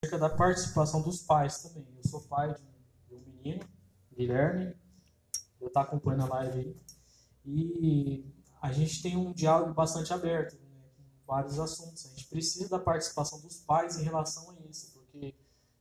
acerca da participação dos pais também. Eu sou pai de um menino, Guilherme, eu estou acompanhando a live aí, e a gente tem um diálogo bastante aberto, né, com vários assuntos. A gente precisa da participação dos pais em relação a isso, porque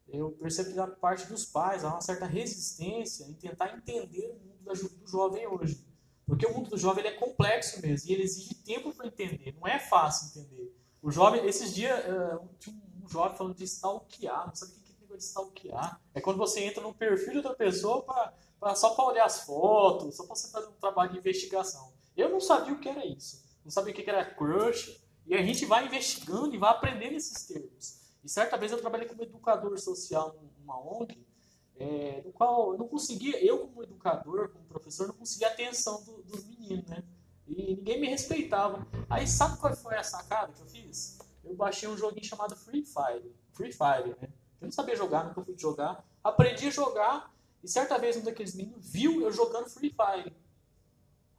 eu percebo que da parte dos pais há uma certa resistência em tentar entender o mundo do jovem hoje. Porque o mundo do jovem ele é complexo mesmo e ele exige tempo para entender. Não é fácil entender. O jovem, esses dias, uh, tinha um jovem falando de stalkear. Não sabe o que é negócio de stalkear? É quando você entra no perfil de outra pessoa pra, pra só para olhar as fotos, só para você fazer um trabalho de investigação. Eu não sabia o que era isso. Não sabia o que era crush. E a gente vai investigando e vai aprendendo esses termos. E certa vez eu trabalhei como educador social numa ONG, é, no qual eu não conseguia, eu como educador, como professor, não conseguia a atenção do, dos meninos, né? E ninguém me respeitava. Aí sabe qual foi a sacada que eu fiz? Eu baixei um joguinho chamado Free Fire. Free Fire, né? Eu não sabia jogar, nunca fui jogar. Aprendi a jogar e certa vez um daqueles meninos viu eu jogando Free Fire.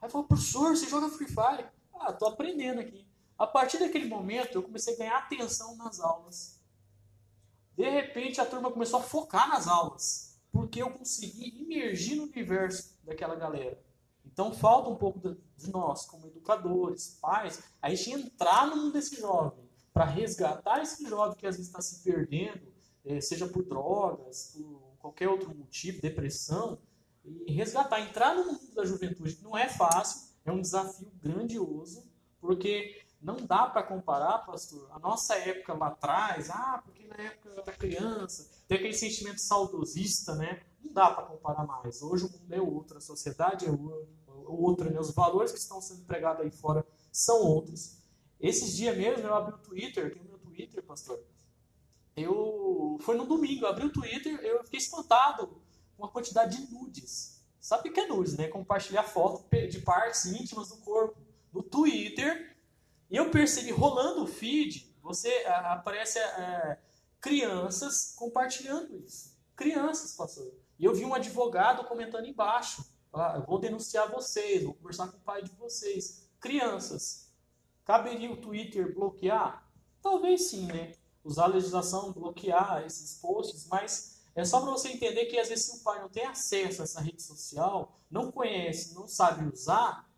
Aí falou, professor, você joga Free Fire? Ah, tô aprendendo aqui. A partir daquele momento eu comecei a ganhar atenção nas aulas. De repente a turma começou a focar nas aulas, porque eu consegui imergir no universo daquela galera. Então falta um pouco de nós, como educadores, pais, a gente entrar no mundo desse jovem, para resgatar esse jovem que às vezes está se perdendo, eh, seja por drogas, por qualquer outro motivo, depressão, e resgatar, entrar no mundo da juventude, não é fácil, é um desafio grandioso, porque não dá para comparar, pastor, a nossa época lá atrás, ah, porque na época da criança, tem aquele sentimento saudosista, né? Não dá para comparar mais. Hoje o mundo é outro, a sociedade é outra, né? os valores que estão sendo pregados aí fora são outros. Esses dias mesmo eu abri o Twitter, tem o meu Twitter, pastor. Eu foi no domingo, eu abri o Twitter, eu fiquei espantado com a quantidade de nudes. Sabe o que é nudes, né? Compartilhar foto de partes íntimas do corpo. No Twitter, e eu percebi, rolando o feed, você aparece é, crianças compartilhando isso. Crianças, pastor. E eu vi um advogado comentando embaixo. Ah, vou denunciar vocês, vou conversar com o pai de vocês. Crianças. Caberia o Twitter bloquear? Talvez sim, né? Usar a legislação, bloquear esses posts, mas é só para você entender que às vezes se o pai não tem acesso a essa rede social, não conhece, não sabe usar,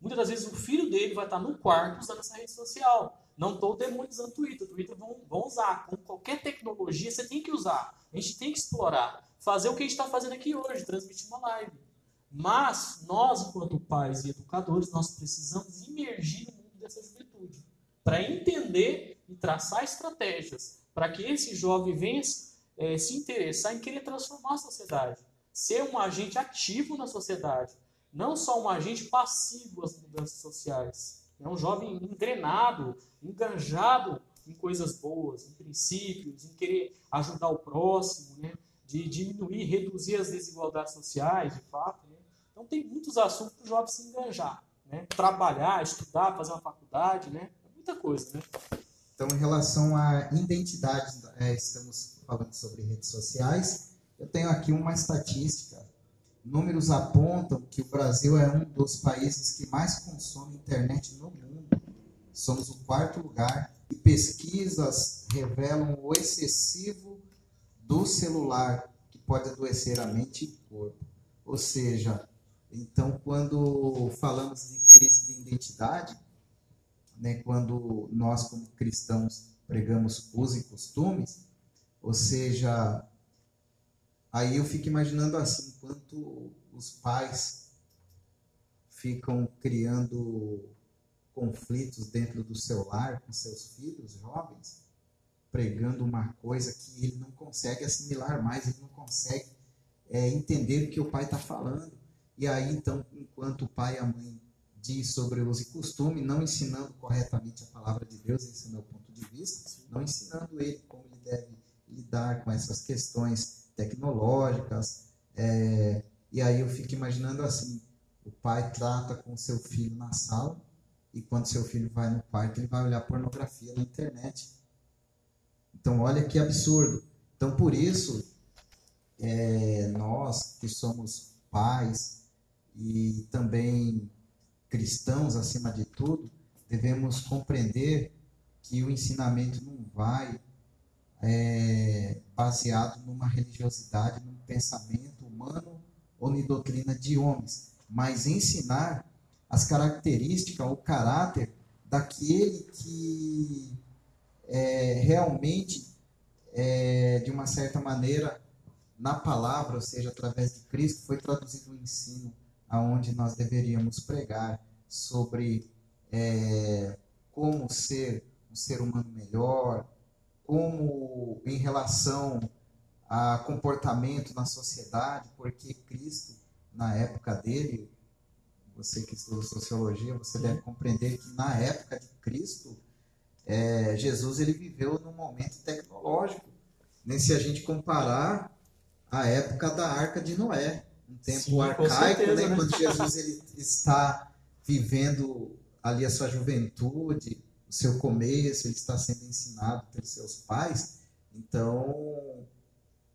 Muitas das vezes o filho dele vai estar no quarto usando essa rede social. Não estou demonizando o Twitter. O Twitter vão, vão usar. Com qualquer tecnologia, você tem que usar. A gente tem que explorar. Fazer o que a gente está fazendo aqui hoje, transmitir uma live. Mas nós, enquanto pais e educadores, nós precisamos imergir dessa juventude. Para entender e traçar estratégias para que esse jovem venha é, se interessar em querer transformar a sociedade. Ser um agente ativo na sociedade não só um agente passivo às mudanças sociais. É um jovem engrenado, enganjado em coisas boas, em princípios, em querer ajudar o próximo, né? de diminuir, reduzir as desigualdades sociais, de fato. Né? Então tem muitos assuntos para o jovem se enganjar. Né? Trabalhar, estudar, fazer uma faculdade, né? É muita coisa. Né? Então, em relação à identidade, é, estamos falando sobre redes sociais. Eu tenho aqui uma estatística Números apontam que o Brasil é um dos países que mais consome internet no mundo. Somos o quarto lugar e pesquisas revelam o excessivo do celular que pode adoecer a mente e o corpo. Ou seja, então quando falamos de crise de identidade, né, quando nós como cristãos pregamos usos e costumes, ou seja, Aí eu fico imaginando assim, quanto os pais ficam criando conflitos dentro do seu lar com seus filhos jovens, pregando uma coisa que ele não consegue assimilar mais, ele não consegue é, entender o que o pai está falando. E aí, então, enquanto o pai e a mãe diz sobre uso e costume, não ensinando corretamente a palavra de Deus, esse é o meu ponto de vista, não ensinando ele como ele deve lidar com essas questões tecnológicas. É, e aí eu fico imaginando assim: o pai trata com seu filho na sala, e quando seu filho vai no quarto, ele vai olhar pornografia na internet. Então, olha que absurdo. Então, por isso, é, nós que somos pais e também cristãos acima de tudo, devemos compreender que o ensinamento não vai é, baseado numa religiosidade, num pensamento humano ou em doutrina de homens, mas ensinar as características, o caráter daquele que é, realmente, é, de uma certa maneira, na palavra, ou seja, através de Cristo, foi traduzido o ensino aonde nós deveríamos pregar sobre é, como ser um ser humano melhor, como em relação a comportamento na sociedade, porque Cristo, na época dele, você que estuda sociologia, você deve compreender que na época de Cristo, é, Jesus ele viveu num momento tecnológico. Nem se a gente comparar a época da Arca de Noé, um tempo Sim, arcaico, certeza, né? quando Jesus ele está vivendo ali a sua juventude, o seu começo, ele está sendo ensinado pelos seus pais. Então,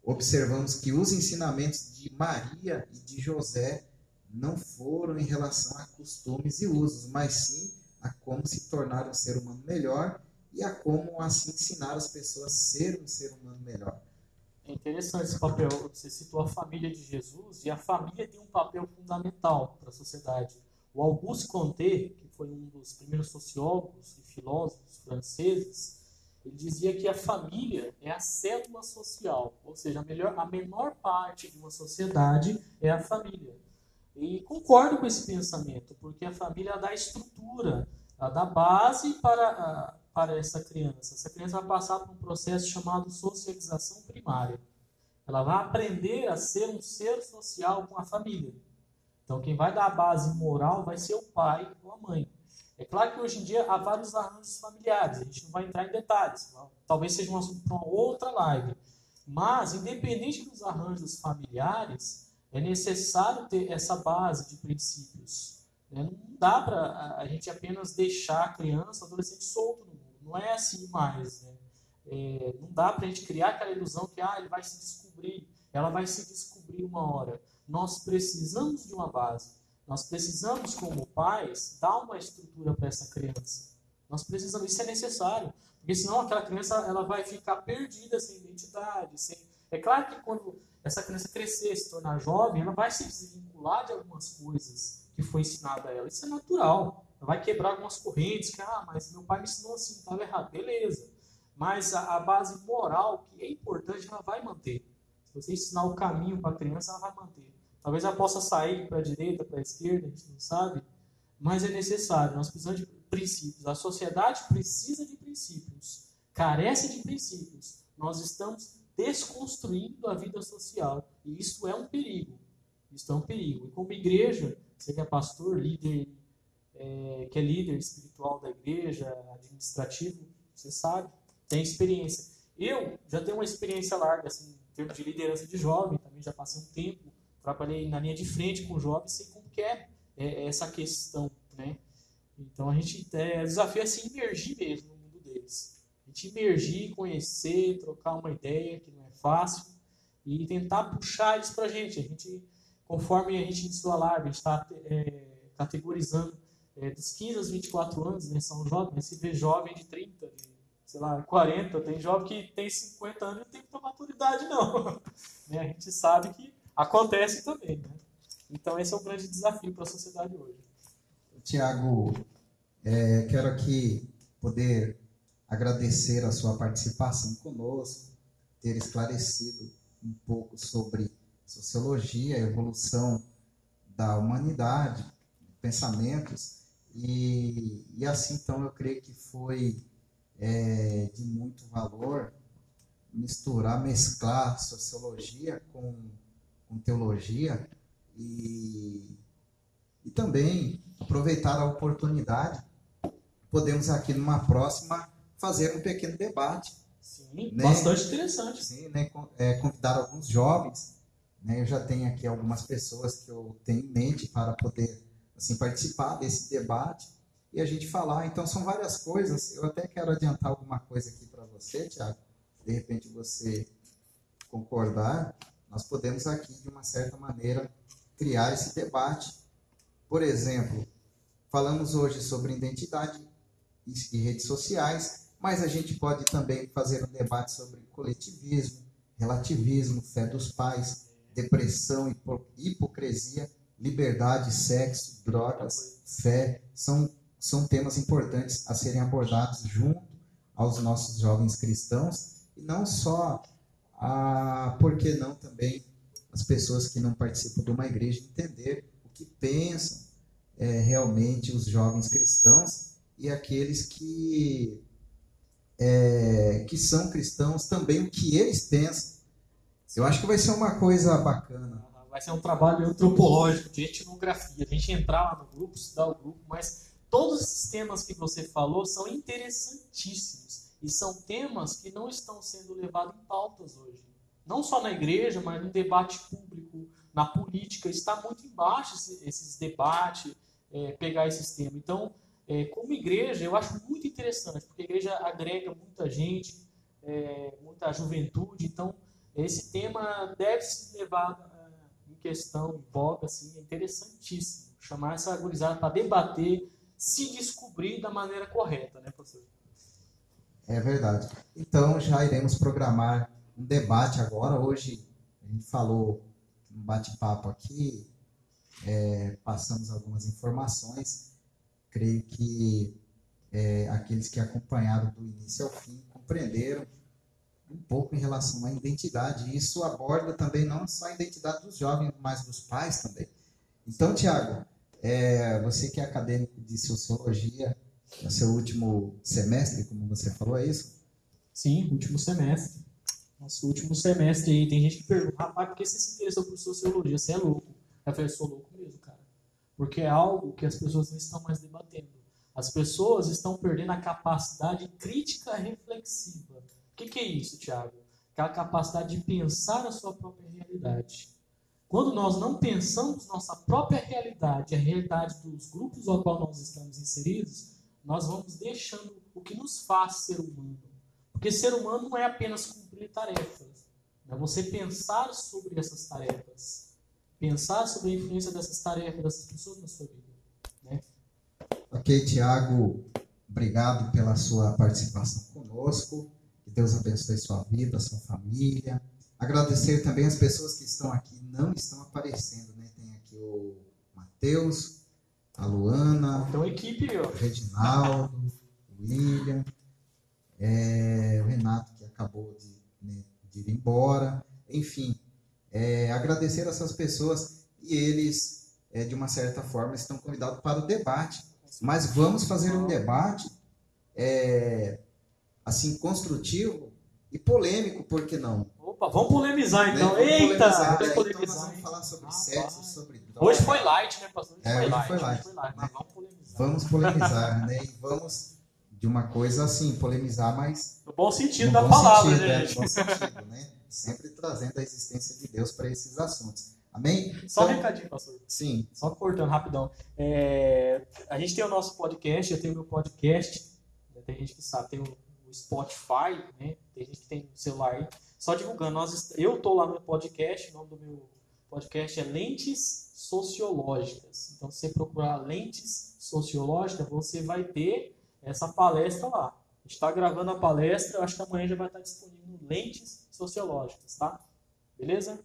observamos que os ensinamentos de Maria e de José não foram em relação a costumes e usos, mas sim a como se tornar um ser humano melhor e a como assim ensinar as pessoas a ser um ser humano melhor. É interessante esse papel. Você citou a família de Jesus e a família tem um papel fundamental para a sociedade. O Auguste Comte, que foi um dos primeiros sociólogos e filósofos franceses, ele dizia que a família é a célula social, ou seja, a, melhor, a menor parte de uma sociedade é a família. E concordo com esse pensamento, porque a família dá estrutura, dá base para, para essa criança. Essa criança vai passar por um processo chamado socialização primária. Ela vai aprender a ser um ser social com a família. Então, quem vai dar a base moral vai ser o pai ou a mãe. É claro que hoje em dia há vários arranjos familiares, a gente não vai entrar em detalhes, talvez seja um assunto para uma outra live. Mas, independente dos arranjos familiares, é necessário ter essa base de princípios. Né? Não dá para a gente apenas deixar a criança, adolescente solto. Não é assim mais. Né? É, não dá para a gente criar aquela ilusão que ah, ele vai se descobrir, ela vai se descobrir uma hora. Nós precisamos de uma base. Nós precisamos, como pais, dar uma estrutura para essa criança. Nós precisamos, isso é necessário. Porque senão aquela criança ela vai ficar perdida, sem identidade. Sem... É claro que quando essa criança crescer, se tornar jovem, ela vai se desvincular de algumas coisas que foi ensinada a ela. Isso é natural. Vai quebrar algumas correntes, que, ah, mas meu pai me ensinou assim, estava errado. Beleza. Mas a, a, base moral, que é importante, ela vai manter. Se você ensinar o caminho para a criança, ela vai manter. Talvez ela possa sair para a direita, para a esquerda, a gente não sabe. Mas é necessário. Nós precisamos de princípios. A sociedade precisa de princípios. Carece de princípios. Nós estamos desconstruindo a vida social. E isso é um perigo. Isso é um perigo. E como igreja, você que é pastor, líder, é, que é líder espiritual da igreja, administrativo, você sabe, tem experiência. Eu já tenho uma experiência larga, assim, em termos de liderança de jovem, também já passei um tempo, trabalhei na linha de frente com jovens, sei como que é, é essa questão, né? Então a gente, é, o desafio é se imergir mesmo no mundo deles gente imergir, conhecer, trocar uma ideia, que não é fácil, e tentar puxar eles para a gente. A gente, conforme a gente iniciou a live, a gente está é, categorizando é, dos 15 aos 24 anos, né, são jovens, se vê jovem de 30, de, sei lá, 40, tem jovem que tem 50 anos e não tem muita maturidade, não. né, a gente sabe que acontece também. Né? Então, esse é o grande desafio para a sociedade hoje. Tiago, é, quero aqui poder agradecer a sua participação conosco, ter esclarecido um pouco sobre sociologia, evolução da humanidade, pensamentos, e, e assim então eu creio que foi é, de muito valor misturar, mesclar sociologia com, com teologia e, e também aproveitar a oportunidade. Podemos aqui numa próxima fazer um pequeno debate. Sim, né? bastante interessante. Sim, né? É, convidar alguns jovens. Né? Eu já tenho aqui algumas pessoas que eu tenho em mente para poder assim, participar desse debate e a gente falar. Então, são várias coisas. Eu até quero adiantar alguma coisa aqui para você, Tiago. De repente você concordar, nós podemos aqui, de uma certa maneira, criar esse debate. Por exemplo, falamos hoje sobre identidade e redes sociais mas a gente pode também fazer um debate sobre coletivismo, relativismo, fé dos pais, depressão, hipocrisia, liberdade, sexo, drogas, fé, são, são temas importantes a serem abordados junto aos nossos jovens cristãos, e não só, a, por que não também, as pessoas que não participam de uma igreja entender o que pensam é, realmente os jovens cristãos e aqueles que, é, que são cristãos também, o que eles pensam. Eu acho que vai ser uma coisa bacana vai ser um trabalho antropológico, de etnografia, a gente entrar lá no grupo, estudar o grupo, mas todos esses temas que você falou são interessantíssimos e são temas que não estão sendo levados em pautas hoje. Não só na igreja, mas no debate público, na política, está muito embaixo esses debates, é, pegar esses temas. Então, é, como igreja, eu acho muito interessante, porque a igreja agrega muita gente, é, muita juventude, então esse tema deve ser levado questão, em voga, assim, é interessantíssimo. Chamar essa gurizada para debater, se descobrir da maneira correta, né, professor? É verdade. Então, já iremos programar um debate agora. Hoje, a gente falou um bate-papo aqui, é, passamos algumas informações. Creio que é, aqueles que acompanharam do início ao fim compreenderam um pouco em relação à identidade. Isso aborda também não só a identidade dos jovens, mas dos pais também. Então, Tiago, é, você que é acadêmico de sociologia, é seu último semestre, como você falou, é isso? Sim, último semestre. Nosso último semestre aí. Tem gente que pergunta, rapaz, por que você se interessou por sociologia? Você é louco. Eu falei, sou louco mesmo, cara. Porque é algo que as pessoas não estão mais debatendo. As pessoas estão perdendo a capacidade crítica reflexiva que, que é isso, Tiago? Aquela capacidade de pensar a sua própria realidade. Quando nós não pensamos nossa própria realidade, a realidade dos grupos ao qual nós estamos inseridos, nós vamos deixando o que nos faz ser humano. Porque ser humano não é apenas cumprir tarefas. É você pensar sobre essas tarefas. Pensar sobre a influência dessas tarefas, dessas pessoas na sua vida. Né? Ok, Tiago. Obrigado pela sua participação conosco. Que Deus abençoe sua vida, sua família. Agradecer também as pessoas que estão aqui, não estão aparecendo, né? Tem aqui o Matheus, a Luana, então, equipe, ó. o Reginaldo, o William, é, o Renato que acabou de, né, de ir embora. Enfim, é, agradecer essas pessoas e eles, é, de uma certa forma, estão convidados para o debate. Mas vamos fazer um debate é, assim construtivo e polêmico, por que não? Opa, vamos polemizar né? então. Né? Vamos Eita, polemizar. Vamos polemizar. Então nós vamos falar sobre ah, sexo, sobre droga. Hoje foi light, né, pastor? Hoje, é, foi, hoje light, foi light. Foi light, mas vamos polemizar. Vamos polemizar, né? E vamos de uma coisa assim, polemizar, mas no bom sentido no da bom palavra, sentido, né, é, no bom sentido, né? Sempre trazendo a existência de Deus para esses assuntos. Amém? Só então, um recadinho, pastor. Sim. Só cortando rapidão. É, a gente tem o nosso podcast, eu tenho o meu podcast. Tem gente que sabe, tem o Spotify, né? Tem gente que tem celular aí. Só divulgando, nós, eu estou lá no podcast, o nome do meu podcast é Lentes Sociológicas. Então, se você procurar Lentes Sociológicas, você vai ter essa palestra lá. A gente está gravando a palestra, eu acho que amanhã já vai estar disponível Lentes Sociológicas, tá? Beleza?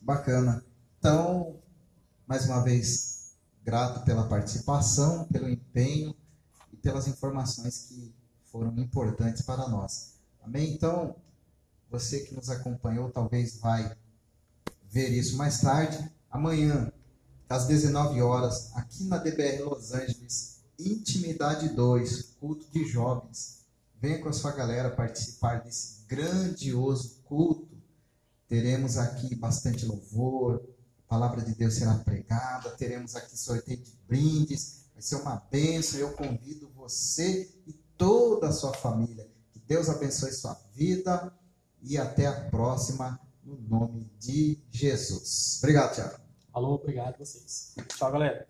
Bacana. Então, mais uma vez, grato pela participação, pelo empenho e pelas informações que foram importantes para nós. Amém? Então, você que nos acompanhou talvez vai ver isso mais tarde. Amanhã, às 19 horas, aqui na DBR Los Angeles, Intimidade 2, culto de jovens. Venha com a sua galera participar desse grandioso culto. Teremos aqui bastante louvor, a palavra de Deus será pregada, teremos aqui sorteio de brindes, vai ser uma bênção. Eu convido você e toda a sua família. Que Deus abençoe sua vida e até a próxima, no nome de Jesus. Obrigado, Tiago. Alô, obrigado a vocês. Tchau, galera.